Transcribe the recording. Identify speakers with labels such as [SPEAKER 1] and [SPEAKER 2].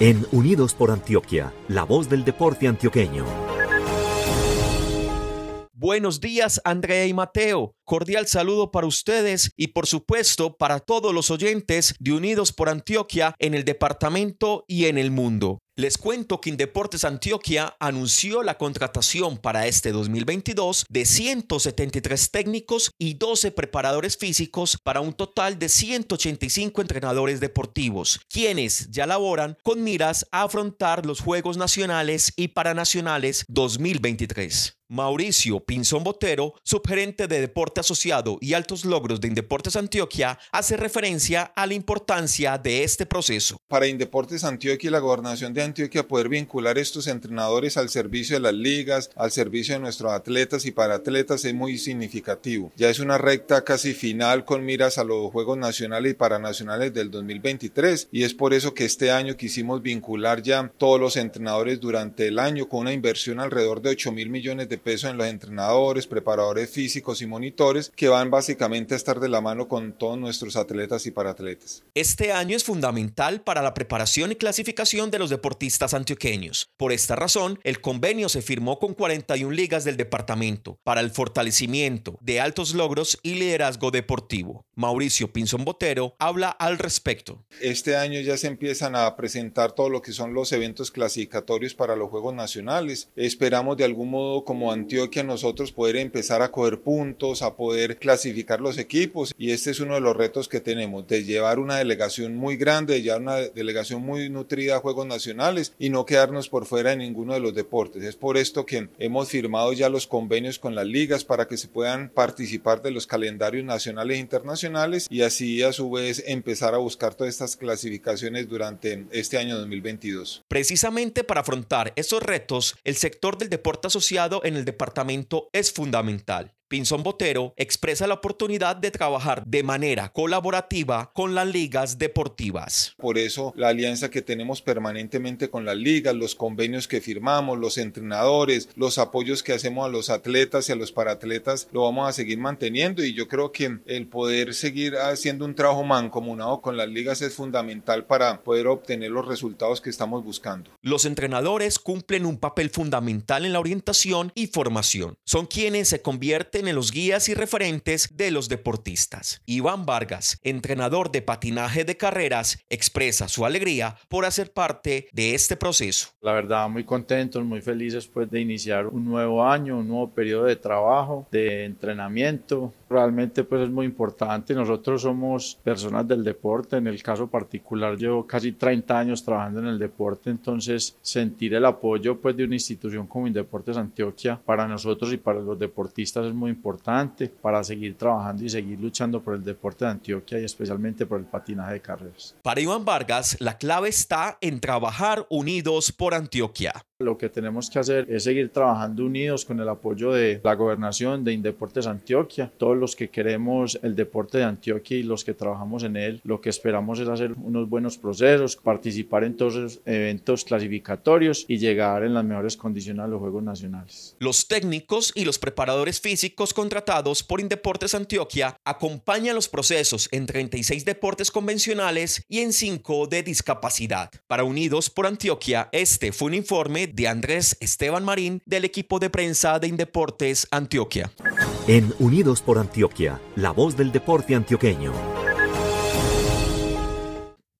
[SPEAKER 1] En Unidos por Antioquia, la voz del deporte antioqueño.
[SPEAKER 2] Buenos días, Andrea y Mateo. Cordial saludo para ustedes y por supuesto para todos los oyentes de Unidos por Antioquia en el departamento y en el mundo. Les cuento que Indeportes Antioquia anunció la contratación para este 2022 de 173 técnicos y 12 preparadores físicos para un total de 185 entrenadores deportivos, quienes ya laboran con miras a afrontar los Juegos Nacionales y Paranacionales 2023. Mauricio Pinzón Botero, subgerente de Deporte Asociado y Altos Logros de Indeportes Antioquia, hace referencia a la importancia de este proceso.
[SPEAKER 3] Para Indeportes Antioquia y la Gobernación de Antioquia poder vincular estos entrenadores al servicio de las ligas, al servicio de nuestros atletas y para atletas es muy significativo. Ya es una recta casi final con miras a los Juegos Nacionales y Paranacionales del 2023 y es por eso que este año quisimos vincular ya todos los entrenadores durante el año con una inversión alrededor de 8 mil millones de peso en los entrenadores, preparadores físicos y monitores que van básicamente a estar de la mano con todos nuestros atletas y paratletas.
[SPEAKER 2] Este año es fundamental para la preparación y clasificación de los deportistas antioqueños. Por esta razón, el convenio se firmó con 41 ligas del departamento para el fortalecimiento de altos logros y liderazgo deportivo. Mauricio Pinzón Botero habla al respecto.
[SPEAKER 3] Este año ya se empiezan a presentar todo lo que son los eventos clasificatorios para los Juegos Nacionales. Esperamos de algún modo como Antioquia nosotros poder empezar a coger puntos, a poder clasificar los equipos y este es uno de los retos que tenemos, de llevar una delegación muy grande, de llevar una delegación muy nutrida a Juegos Nacionales y no quedarnos por fuera de ninguno de los deportes. Es por esto que hemos firmado ya los convenios con las ligas para que se puedan participar de los calendarios nacionales e internacionales y así a su vez empezar a buscar todas estas clasificaciones durante este año 2022.
[SPEAKER 2] Precisamente para afrontar esos retos, el sector del deporte asociado en el departamento es fundamental. Pinzón Botero expresa la oportunidad de trabajar de manera colaborativa con las ligas deportivas.
[SPEAKER 3] Por eso la alianza que tenemos permanentemente con las ligas, los convenios que firmamos, los entrenadores, los apoyos que hacemos a los atletas y a los paratletas, lo vamos a seguir manteniendo y yo creo que el poder seguir haciendo un trabajo mancomunado con las ligas es fundamental para poder obtener los resultados que estamos buscando.
[SPEAKER 2] Los entrenadores cumplen un papel fundamental en la orientación y formación. Son quienes se convierten en los guías y referentes de los deportistas. Iván Vargas, entrenador de patinaje de carreras, expresa su alegría por hacer parte de este proceso.
[SPEAKER 4] La verdad, muy contentos, muy felices pues de iniciar un nuevo año, un nuevo periodo de trabajo, de entrenamiento. Realmente pues es muy importante. Nosotros somos personas del deporte. En el caso particular, llevo casi 30 años trabajando en el deporte, entonces sentir el apoyo pues de una institución como Indeportes Antioquia para nosotros y para los deportistas es importante para seguir trabajando y seguir luchando por el deporte de Antioquia y especialmente por el patinaje de carreras.
[SPEAKER 2] Para Iván Vargas, la clave está en trabajar unidos por Antioquia.
[SPEAKER 4] Lo que tenemos que hacer es seguir trabajando unidos con el apoyo de la gobernación de Indeportes Antioquia. Todos los que queremos el deporte de Antioquia y los que trabajamos en él, lo que esperamos es hacer unos buenos procesos, participar en todos los eventos clasificatorios y llegar en las mejores condiciones a los Juegos Nacionales.
[SPEAKER 2] Los técnicos y los preparadores físicos contratados por Indeportes Antioquia acompañan los procesos en 36 deportes convencionales y en 5 de discapacidad. Para Unidos por Antioquia, este fue un informe de Andrés Esteban Marín del equipo de prensa de Indeportes Antioquia.
[SPEAKER 1] En Unidos por Antioquia, la voz del deporte antioqueño.